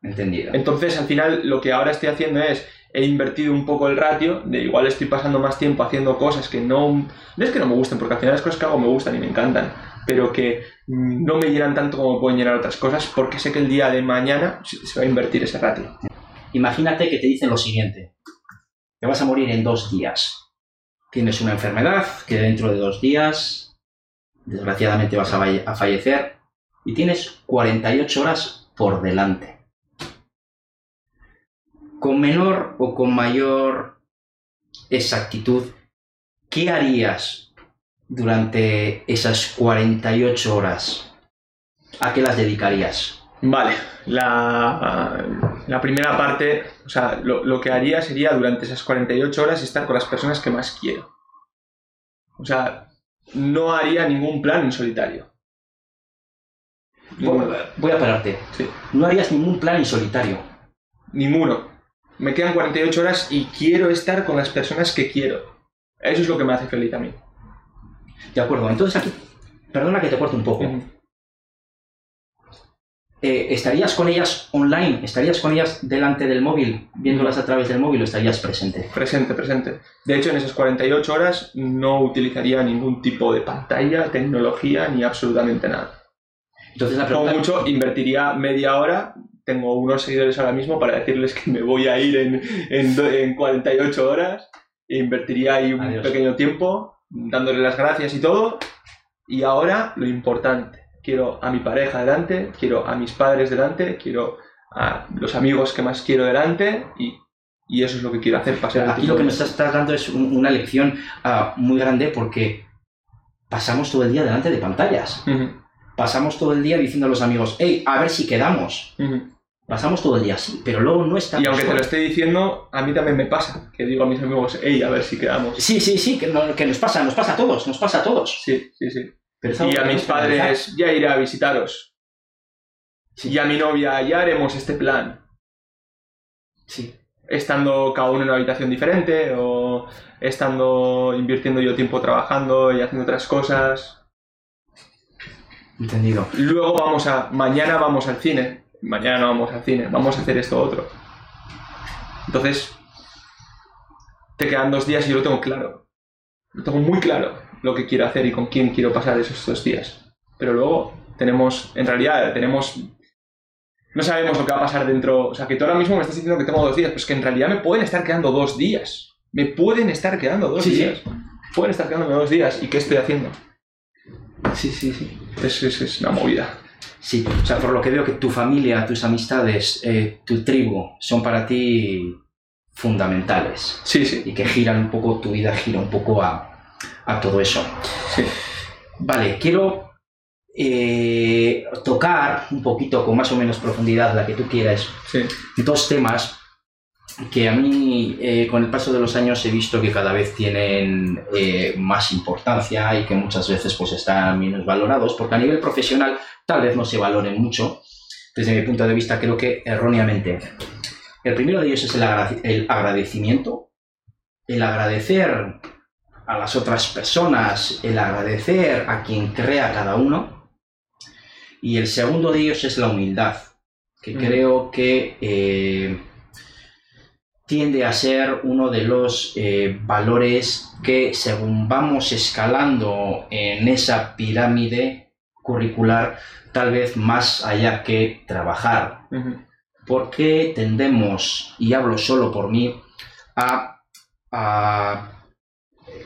Entendido. Entonces, al final, lo que ahora estoy haciendo es, he invertido un poco el ratio, de igual estoy pasando más tiempo haciendo cosas que no, no es que no me gusten, porque al final las cosas que hago me gustan y me encantan, pero que no me llenan tanto como pueden llenar otras cosas, porque sé que el día de mañana se va a invertir ese ratio. Imagínate que te dicen lo siguiente, te vas a morir en dos días tienes una enfermedad que dentro de dos días, desgraciadamente vas a, fallecer, y tienes 48 horas por delante. Con menor o con mayor exactitud, ¿qué harías durante esas 48 horas? ¿A qué las dedicarías? Vale, la, primera parte, o sea, lo, que haría sería durante esas 48 horas estar con las personas que más quiero. O sea, no haría ningún plan en solitario. Voy a pararte. Sí. No harías ningún plan en solitario. Ninguno. Me quedan 48 horas y quiero estar con las personas que quiero. Eso es lo que me hace feliz a mí. De acuerdo. Entonces aquí, perdona que te corte un poco. Eh, ¿estarías con ellas online? ¿Estarías con ellas delante del móvil, viéndolas a través del móvil o estarías presente? Presente, presente. De hecho, en esas 48 horas no utilizaría ningún tipo de pantalla, tecnología ni absolutamente nada. Entonces, la pregunta... Como mucho, invertiría media hora. Tengo unos seguidores ahora mismo para decirles que me voy a ir en, en, 48 horas. Invertiría ahí un pequeño tiempo, dándole las gracias y todo. Y ahora, lo importante quiero a mi pareja delante, quiero a mis padres delante, quiero a los amigos que más quiero delante y, eso es lo que quiero hacer. Pasar Aquí lo que me estás dando es una lección ah, muy grande porque pasamos todo el día delante de pantallas. Pasamos todo el día diciendo a los amigos, hey, a ver si quedamos. Pasamos todo el día así, pero luego no estamos. Y aunque te lo esté diciendo, a mí también me pasa, que digo a mis amigos, hey, a ver si quedamos. Sí, sí, sí, que, que nos pasa, nos pasa a todos, nos pasa a todos. Sí, sí, sí y a mis padres, ya iré a visitaros. Y a mi novia, ya haremos este plan. Sí. Estando cada uno en una habitación diferente o estando invirtiendo yo tiempo trabajando y haciendo otras cosas. Entendido. Luego vamos a. Mañana vamos al cine. Mañana no vamos al cine. Vamos a hacer esto otro. Entonces. Te quedan dos días y yo lo tengo claro. Lo tengo muy claro lo que quiero hacer y con quién quiero pasar esos dos días. Pero luego tenemos, en realidad, tenemos... No sabemos lo que va a pasar dentro... O sea, que tú ahora mismo me estás diciendo que tengo dos días, pues que en realidad me pueden estar quedando dos días. Me pueden estar quedando dos días. Pueden estar quedando dos días. ¿Y qué estoy haciendo? Sí, sí, sí. Es, es, una movida. Sí, o sea, por lo que veo que tu familia, tus amistades, eh, tu tribu son para ti fundamentales. Sí, sí. Y que giran un poco, tu vida gira un poco a, a todo eso. Vale, quiero eh, tocar un poquito con más o menos profundidad, la que tú quieras, dos temas que a mí eh, con el paso de los años he visto que cada vez tienen eh, más importancia y que muchas veces pues están menos valorados, porque a nivel profesional tal vez no se valoren mucho, desde mi punto de vista creo que erróneamente. El primero de ellos es el agradecimiento, el agradecer a las otras personas, el agradecer a quien crea cada uno. Y el segundo de ellos es la humildad, que mm. creo que eh, tiende a ser uno de los eh, valores que según vamos escalando en esa pirámide curricular, tal vez más allá que trabajar. por qué tendemos, y hablo solo por mí, a, a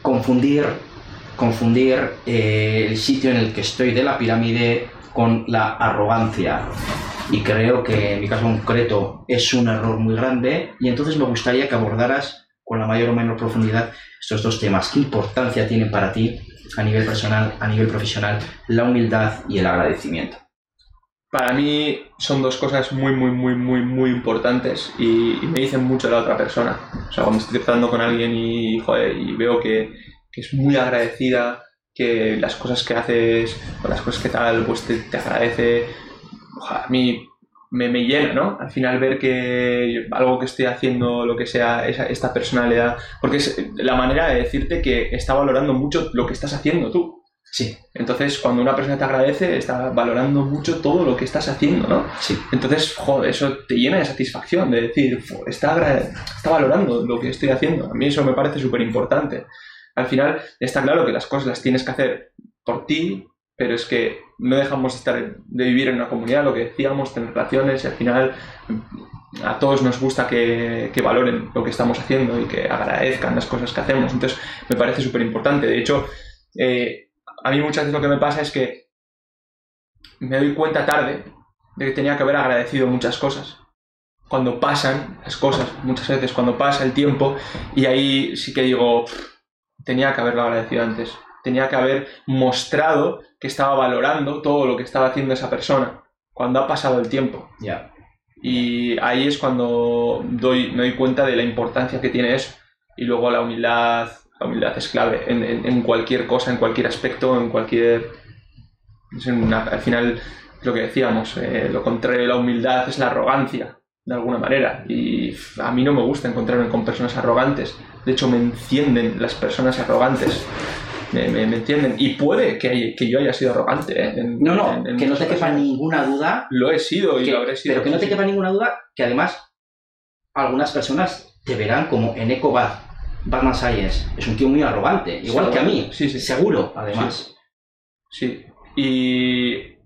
confundir, confundir eh, el sitio en el que estoy de la pirámide con la arrogancia. Y creo que en mi caso concreto es un error muy grande y entonces me gustaría que abordaras con la mayor o menor profundidad estos dos temas. ¿Qué importancia tienen para ti a nivel personal, a nivel profesional, la humildad y el agradecimiento? Para mí son dos cosas muy, muy, muy, muy, muy importantes y, me dicen mucho la otra persona. O sea, cuando estoy tratando con alguien y, y veo que, es muy agradecida, que las cosas que haces o las cosas que tal, pues te, te agradece, a mí me, me, llena, ¿no? Al final ver que algo que estoy haciendo, lo que sea, esa, esta personalidad, porque es la manera de decirte que está valorando mucho lo que estás haciendo tú. Sí. Entonces, cuando una persona te agradece, está valorando mucho todo lo que estás haciendo, ¿no? Sí. Entonces, joder, eso te llena de satisfacción, de decir, está, está valorando lo que estoy haciendo. A mí eso me parece súper importante. Al final, está claro que las cosas las tienes que hacer por ti, pero es que no dejamos de, estar, de vivir en una comunidad, lo que decíamos, tener relaciones y al final a todos nos gusta que, que, valoren lo que estamos haciendo y que agradezcan las cosas que hacemos. Entonces me parece súper importante. De hecho, eh, a mí muchas veces lo que me pasa es que me doy cuenta tarde de que tenía que haber agradecido muchas cosas. Cuando pasan las cosas, muchas veces cuando pasa el tiempo, y ahí sí que digo, tenía que haberlo agradecido antes tenía que haber mostrado que estaba valorando todo lo que estaba haciendo esa persona cuando ha pasado el tiempo. Ya. Y ahí es cuando doy, me doy cuenta de la importancia que tiene eso. Y luego la humildad, la humildad es clave en, cualquier cosa, en cualquier aspecto, en cualquier... al final, lo que decíamos, eh, lo contrario de la humildad es la arrogancia, de alguna manera. Y a mí no me gusta encontrarme con personas arrogantes. De hecho, me encienden las personas arrogantes me, entienden. Y puede que, que, yo haya sido arrogante. ¿eh? no, no, que no te quepa ninguna duda. Lo he sido y lo habré sido. Pero que no te quepa ninguna duda que además algunas personas te verán como en Ecobad, Batman Science. Es un tío muy arrogante, igual que a mí. Sí, sí. Seguro, además. Sí. Y.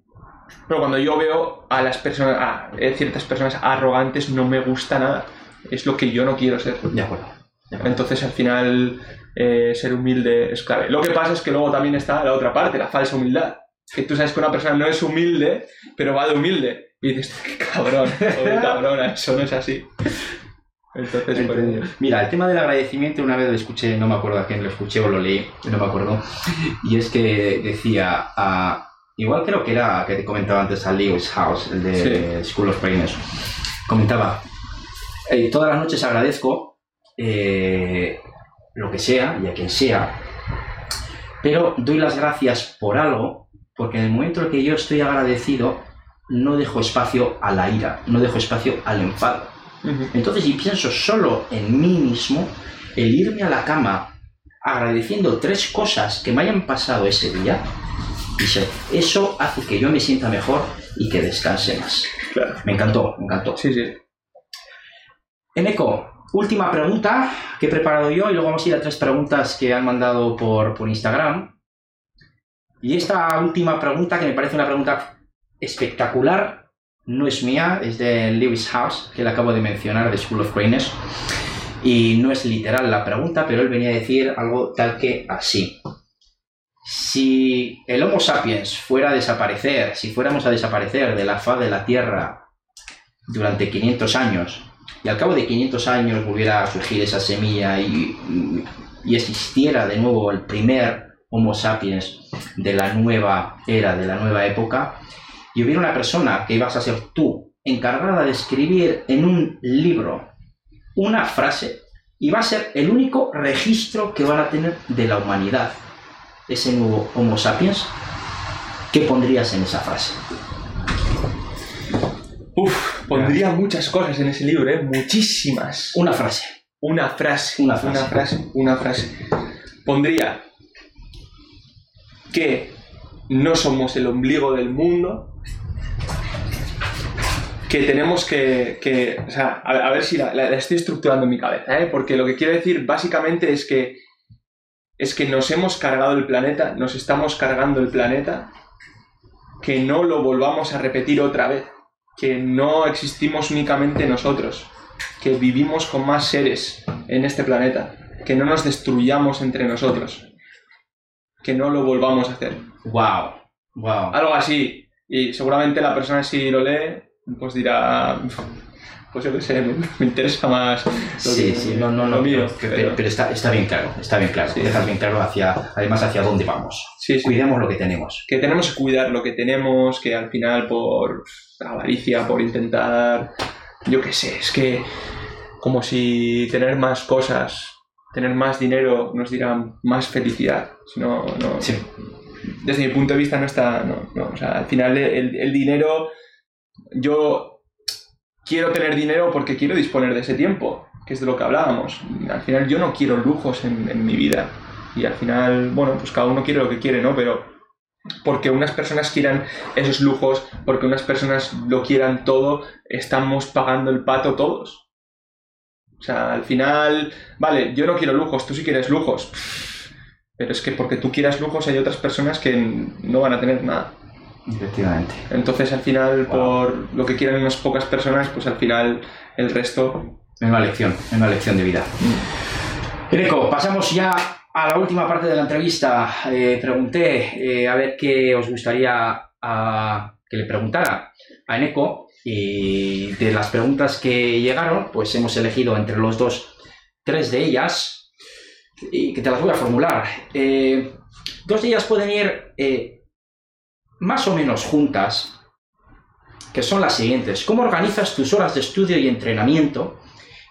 Pero cuando yo veo a las personas, a ciertas personas arrogantes, no me gusta nada. Es lo que yo no quiero ser. De acuerdo. Entonces, al final, eh, ser humilde es clave. Lo que pasa es que luego también está la otra parte, la falsa humildad. Que tú sabes que una persona no es humilde, pero va de humilde. Y dices, qué cabrón, qué cabrona, eso no es así. Entonces, pues, Mira, el tema del agradecimiento una vez lo escuché, no me acuerdo a quién lo escuché o lo leí, no me acuerdo. Y es que decía, a, igual creo que era que te comentaba antes a Lewis House, el de School of Brainers, comentaba, todas las noches agradezco eh, lo que sea y a quien sea, pero doy las gracias por algo, porque en el momento en que yo estoy agradecido, no dejo espacio a la ira, no dejo espacio al enfado. Entonces, si pienso solo en mí mismo, el irme a la cama agradeciendo tres cosas que me hayan pasado ese día, eso hace que yo me sienta mejor y que descanse más. Me encantó, me encantó. Sí, sí. eco Última pregunta que he preparado yo y luego vamos a ir a tres preguntas que han mandado por, por Instagram. Y esta última pregunta, que me parece una pregunta espectacular, no es mía, es de Lewis House, que le acabo de mencionar, de School of Greatness. Y no es literal la pregunta, pero él venía a decir algo tal que así. Si el Homo sapiens fuera a desaparecer, si fuéramos a desaparecer de la faz de la Tierra durante 500 años, y al cabo de 500 años volviera a surgir esa semilla y, existiera de nuevo el primer Homo sapiens de la nueva era, de la nueva época, y hubiera una persona que ibas a ser tú, encargada de escribir en un libro una frase, y va a ser el único registro que van a tener de la humanidad, ese nuevo Homo sapiens, ¿qué pondrías en esa frase? Uf, pondría muchas cosas en ese libro, ¿eh? Muchísimas. Una frase. Una frase. Una frase. Una frase. Una frase. Pondría que no somos el ombligo del mundo, que tenemos que, o sea, a, ver si la, estoy estructurando en mi cabeza, ¿eh? porque lo que quiero decir básicamente es que es que nos hemos cargado el planeta, nos estamos cargando el planeta, que no lo volvamos a repetir otra vez que no existimos únicamente nosotros, que vivimos con más seres en este planeta, que no nos destruyamos entre nosotros, que no lo volvamos a hacer. Wow, wow. Algo así. Y seguramente la persona si lo lee, pues dirá, pues yo qué sé, me, interesa más lo Sí, que- sí, no, no, lo no, mío. pero, pero- pero está, está bien claro, está bien claro. Sí. Dejas bien claro hacia, además hacia dónde vamos. Sí, sí. Cuidemos lo que tenemos. que tenemos que cuidar lo que tenemos, que al final por avaricia, por intentar, yo qué sé, es que como si tener más cosas, tener más dinero nos diera más felicidad. Si no, no, Sí. desde mi punto de vista no está, no, no, o sea, al final el, el dinero, yo quiero tener dinero porque quiero disponer de ese tiempo, que es de lo que hablábamos. Al final yo no quiero lujos en, mi vida y al final, bueno, pues cada uno quiere lo que quiere, ¿no? Pero porque unas personas quieran esos lujos, porque unas personas lo quieran todo, estamos pagando el pato todos. O sea, al final, vale, yo no quiero lujos, tú sí quieres lujos. Pero es que porque tú quieras lujos hay otras personas que no van a tener nada. Efectivamente. Entonces al final, Wow. por lo que quieran unas pocas personas, pues al final el resto... Una lección, una lección de vida. Eneco, pasamos ya a la última parte de la entrevista. Eh, pregunté eh, a ver qué os gustaría que le preguntara a Eneco y de las preguntas que llegaron, pues hemos elegido entre los dos tres de ellas y que te las voy a formular. Eh, dos de ellas pueden ir más o menos juntas, que son las siguientes. ¿Cómo organizas tus horas de estudio y entrenamiento?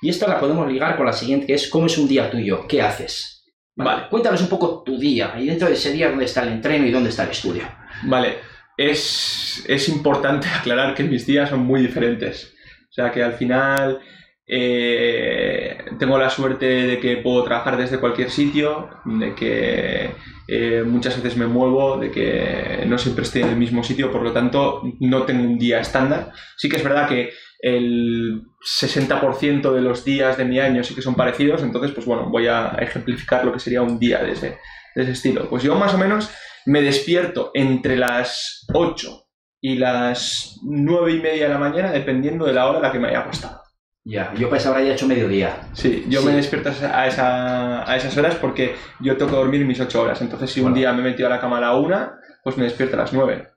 Y esta la podemos ligar con la siguiente, que es ¿cómo es un día tuyo? ¿Qué haces? Vale. Cuéntanos un poco tu día y dentro de ese día dónde está el entreno y dónde está el estudio. Vale, es, es importante aclarar que mis días son muy diferentes. O sea que al final eh, tengo la suerte de que puedo trabajar desde cualquier sitio, de que eh, muchas veces me muevo, de que no siempre estoy en el mismo sitio, por lo tanto no tengo un día estándar. Sí que es verdad que el 60% de los días de mi año sí que son parecidos, entonces pues bueno, voy a ejemplificar lo que sería un día de ese, de ese estilo. Pues yo más o menos me despierto entre las 8 y las 9 y media de la mañana, dependiendo de la hora a la que me haya acostado. Ya, yo pues ahora ya he hecho mediodía. Sí, yo Sí. me despierto a, esa- a esa- esas horas porque yo tengo que dormir mis 8 horas. Entonces, si un día me he metido a la cama a la 1, pues me despierto a las 9.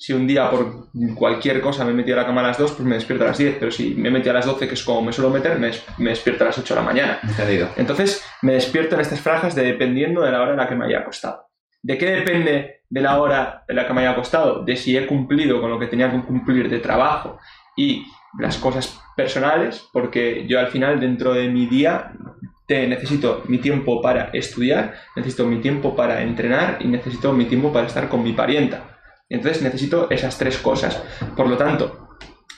Si un día por cualquier cosa me he metido a la cama a las 2, pues me despierto a las 10. Pero si me he metido a las 12, que es como me suelo meter, me, me despierto a las 8 de la mañana. Entendido. Entonces, me despierto en estas franjas de dependiendo de la hora en la que me haya acostado. ¿De qué depende de la hora en la que me haya acostado? De si he cumplido con lo que tenía que cumplir de trabajo y las cosas personales, porque yo al final dentro de mi día te necesito mi tiempo para estudiar, necesito mi tiempo para entrenar y necesito mi tiempo para estar con mi parienta. Entonces necesito esas tres cosas. Por lo tanto,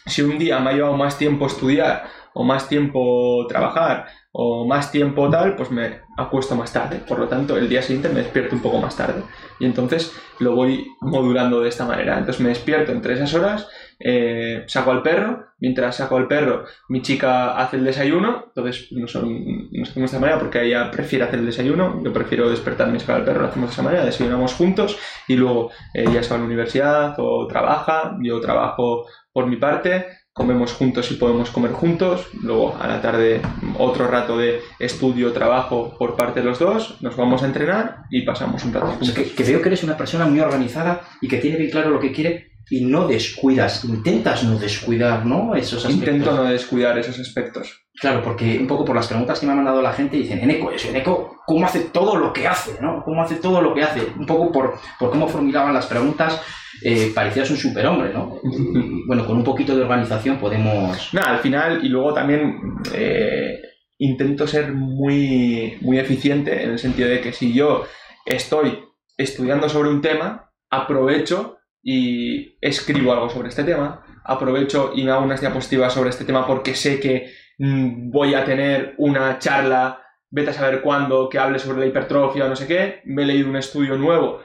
si un día me ha llevado más tiempo estudiar o más tiempo trabajar o más tiempo tal, pues me acuesto más tarde. Por lo tanto, el día siguiente me despierto un poco más tarde. Y entonces lo voy modulando de esta manera. Entonces me despierto entre esas horas, eh, saco al perro, mientras saco al perro, mi chica hace el desayuno, entonces no son, nos hacemos de esta manera porque ella prefiere hacer el desayuno, yo prefiero despertarme y sacar al perro, lo hacemos de esa manera, desayunamos juntos y luego ella se va a la universidad o trabaja, yo trabajo por mi parte, comemos juntos si podemos comer juntos, luego a la tarde otro rato de estudio, trabajo por parte de los dos, nos vamos a entrenar y pasamos un rato O sea, que, que veo que eres una persona muy organizada y que tiene bien claro lo que quiere y no descuidas, intentas no descuidar, ¿no? Esos aspectos. Intento no descuidar esos aspectos. Claro, porque un poco por las preguntas que me ha mandado la gente dicen, Eneco, eso, Eneco, ¿cómo hace todo lo que hace? ¿no? ¿Cómo hace todo lo que hace? Un poco por, por cómo formulaban las preguntas, eh, parecías un superhombre, ¿no? Y, bueno, con un poquito de organización podemos... Nada, al final, y luego también eh, intento ser muy, muy eficiente en el sentido de que si yo estoy estudiando sobre un tema, aprovecho y escribo algo sobre este tema, aprovecho y me hago unas diapositivas sobre este tema porque sé que mm, voy a tener una charla, vete a saber cuándo, que hable sobre la hipertrofia o no sé qué, me he leído un estudio nuevo,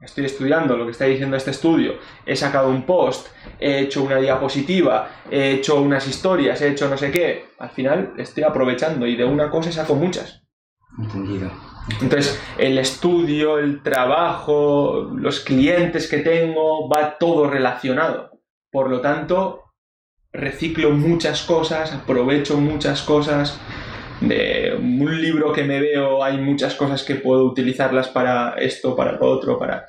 estoy estudiando lo que está diciendo este estudio, he sacado un post, he hecho una diapositiva, he hecho unas historias, he hecho no sé qué, al final estoy aprovechando y de una cosa saco muchas. Entendido. Entonces, el estudio, el trabajo, los clientes que tengo, va todo relacionado. Por lo tanto, reciclo muchas cosas, aprovecho muchas cosas. De un libro que me veo hay muchas cosas que puedo utilizarlas para esto, para lo otro, para...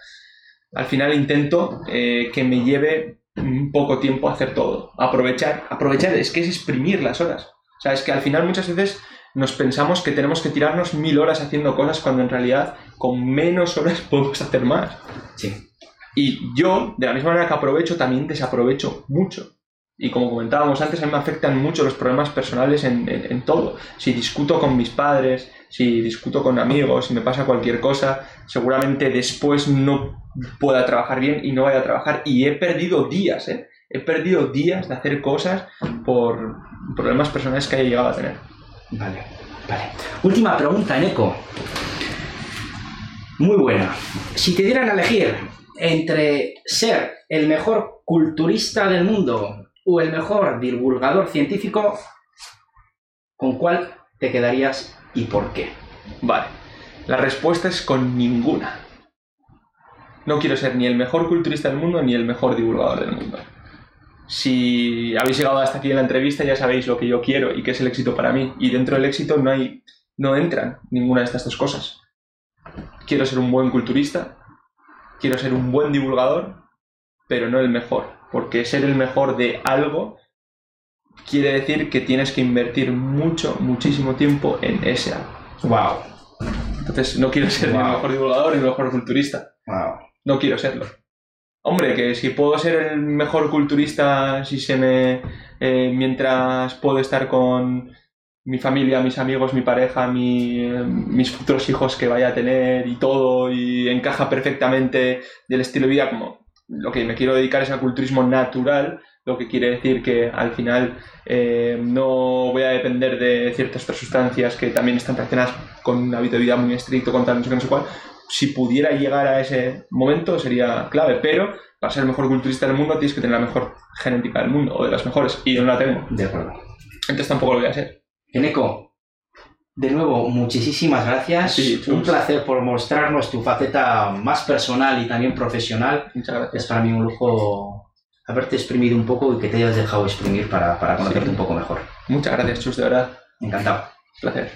Al final intento eh, que me lleve un poco tiempo hacer todo. Aprovechar, aprovechar, es que es exprimir las horas. O sea, es que al final muchas veces nos pensamos que tenemos que tirarnos mil horas haciendo cosas cuando en realidad con menos horas podemos hacer más. Sí. Y yo, de la misma manera que aprovecho, también desaprovecho mucho. Y como comentábamos antes, a mí me afectan mucho los problemas personales en, en- en todo. Si discuto con mis padres, si discuto con amigos, si me pasa cualquier cosa, seguramente después no pueda trabajar bien y no vaya a trabajar. Y he perdido días, ¿eh? He perdido días de hacer cosas por problemas personales que haya llegado a tener. Vale, vale. Última pregunta, Eneco. Muy buena. Si te dieran a elegir entre ser el mejor culturista del mundo o el mejor divulgador científico, ¿con cuál te quedarías y por qué? Vale. La respuesta es con ninguna. No quiero ser ni el mejor culturista del mundo ni el mejor divulgador del mundo. Si habéis llegado hasta aquí en la entrevista ya sabéis lo que yo quiero y qué es el éxito para mí. Y dentro del éxito no hay, no entran ninguna de estas dos cosas. Quiero ser un buen culturista, quiero ser un buen divulgador, pero no el mejor. Porque ser el mejor de algo quiere decir que tienes que invertir mucho, muchísimo tiempo en ese algo. Wow. Entonces no quiero ser ni el Wow. mejor divulgador ni el mejor culturista. Wow. No quiero serlo. Hombre, que si puedo ser el mejor culturista, si se me. eh, mientras puedo estar con mi familia, mis amigos, mi pareja, mi, eh, mis futuros hijos que vaya a tener y todo, y encaja perfectamente del estilo de vida, como lo que me quiero dedicar es al culturismo natural, lo que quiere decir que al final eh, no voy a depender de ciertas otras sustancias que también están relacionadas con un hábito de vida muy estricto, con tal, no sé qué, no sé cuál. Si pudiera llegar a ese momento sería clave, pero para ser el mejor culturista del mundo tienes que tener la mejor genética del mundo, o de las mejores, y yo no la tengo. De acuerdo. Entonces tampoco lo voy a ser. Eneco, de nuevo, muchísimas gracias. Sí, un placer por mostrarnos tu faceta más personal y también profesional. Muchas gracias. Es para mí un lujo haberte exprimido un poco y que te hayas dejado exprimir para, para conocerte Sí. un poco mejor. Muchas gracias, Chus, de verdad. Encantado. Placer.